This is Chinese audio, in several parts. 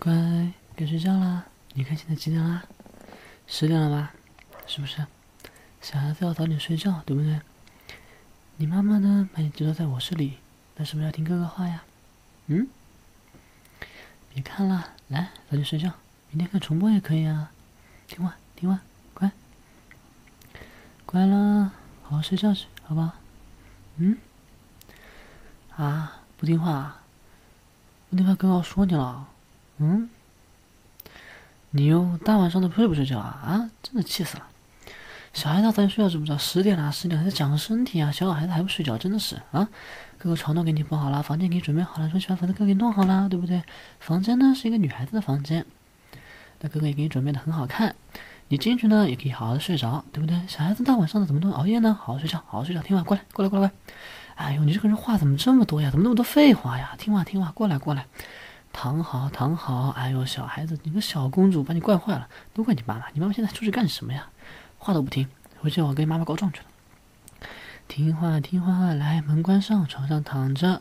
乖，该睡觉啦。你看现在几点啦？十点了吧？是不是？小孩子要早点睡觉，对不对？你妈妈呢？把你寄托在我这里，那是不是要听哥哥话呀？嗯？别看了，来，早点睡觉。明天看重播也可以啊。听话，听话，乖，乖了，好好睡觉去，好不好？嗯？啊，不听话？不听话，哥哥要说你了。嗯？你又大晚上的睡不睡觉啊？啊，真的气死了！小孩子早点睡觉知不知道？十点了，十点还在长身体啊！小孩子还不睡觉，真的是啊！哥哥床都给你铺好了，房间给你准备好了，说喜欢房子哥给你弄好了，对不对？房间呢是一个女孩子的房间，那哥哥也给你准备的很好看。你进去呢也可以好好的睡着，对不对？小孩子大晚上的怎么能熬夜呢？好好睡觉，好好睡觉，听话，过来，过来，过来，过来！哎呦，你这个人话怎么这么多呀？怎么那么多废话呀？听话，听话，过来，过来。躺好，躺好！哎呦，小孩子，你个小公主，把你惯坏了，都怪你妈妈！你妈妈现在出去干什么呀？话都不听，回去我跟你妈妈告状去了。听话，听话，来，门关上，床上躺着。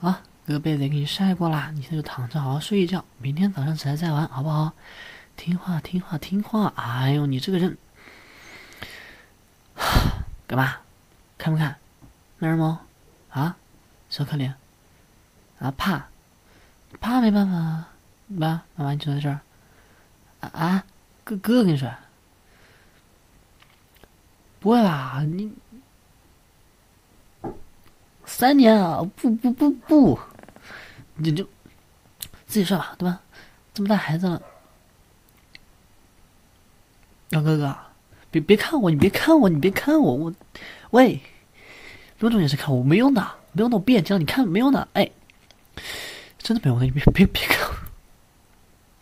啊，哥哥被子也给你晒过啦，你现在就躺着好好睡一觉，明天早上起来再玩，好不好？听话，听话，听话！哎呦，你这个人，干嘛？看不看？没人吗？啊？小可怜？啊？怕？怕没办法啊，妈，妈妈你就在这儿。啊啊，哥哥跟你说，不会吧？你三年啊？不不不不，你就自己睡吧，对吧？这么大孩子了，杨哥哥，别别看我，你别看我，你别看我，我喂，有种也是看我，没用的，没用的，我闭眼睛，你看没用的，哎。真的没有，你别别别看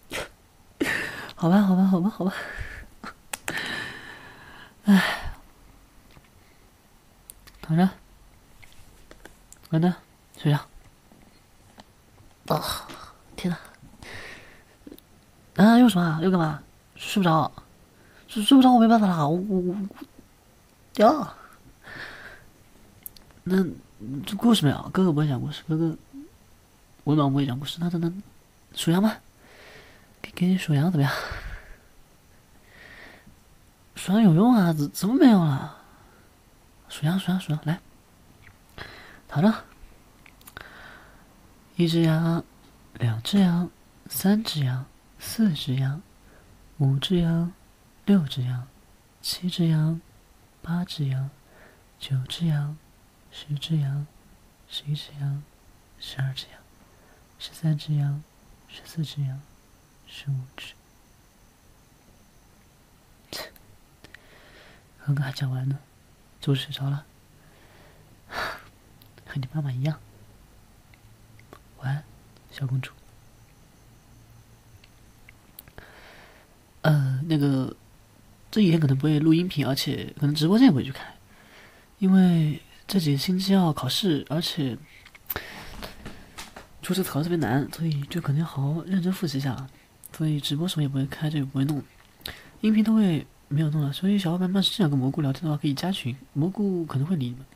我，好吧，好吧，好吧，好吧，哎，躺着，关灯，睡觉。啊，天哪！啊，又什么？又干嘛？睡不着，睡睡不着，我没办法了，我我我，呀，那这故事没有？哥哥不会讲故事，哥哥。我老不会讲故事，那那那数羊吧，给给你数羊怎么样？数羊有用啊？怎怎么没有了？数羊数羊数羊，来，躺着，一只羊，两只羊，三只羊，四只羊，五只羊，六只羊，七只羊，八只羊，九只羊，十只羊，十一只羊，十二只羊。十三只羊，十四只羊，十五只。刚刚还讲完呢，就睡着了，和你妈妈一样。晚安，小公主。呃，那个这几天可能不会录音频，而且可能直播间也不会去开，因为这几个星期要考试，而且。初次考特别难，所以就可能要好好认真复习一下。所以直播什么也不会开，这也不会弄，音频都会没有弄了。所以小伙伴们是想跟蘑菇聊天的话，可以加群，蘑菇可能会理你们。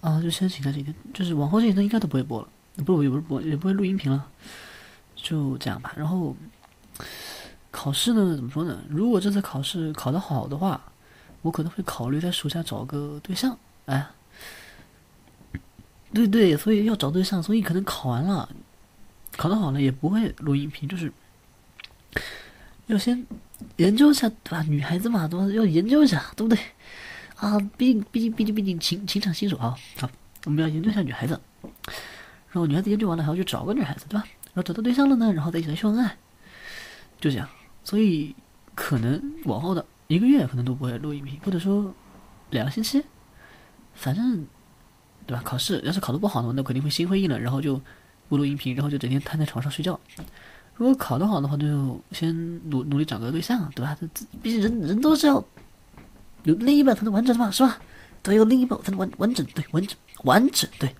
啊，就先请他几天，就是往后这几天应该都不会播了，不，也不是播，也不会录音频了，就这样吧。然后考试呢，怎么说呢？如果这次考试考得好的话，我可能会考虑在暑假找个对象，哎。对对，所以要找对象，所以可能考完了，考得好了也不会录音频，就是要先研究一下，对吧？女孩子嘛，都要研究一下，对不对？啊，毕竟毕竟毕竟毕竟情情场新手啊，好，我们要研究一下女孩子，然后女孩子研究完了，还要去找个女孩子，对吧？然后找到对象了呢，然后再一起来秀恩爱，就这样。所以可能往后的一个月可能都不会录音频，或者说两个星期，反正。对吧？考试要是考得不好的话，那肯定会心灰意冷，然后就不录音频，然后就整天瘫在床上睡觉。如果考得好的话，就先努努力找个对象，对吧？这毕竟人人都是要有另一半才能完整的嘛，是吧？得有另一半才能完完整，对，完整完整，对。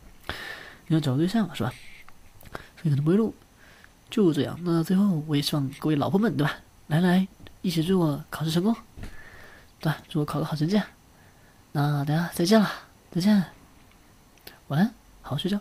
你要找个对象是吧？所以可能不会录，就这样。那最后我也希望各位老婆们，对吧？来来，一起祝我考试成功，对吧？祝我考个好成绩。那大家再见了，再见。晚安，好好睡觉。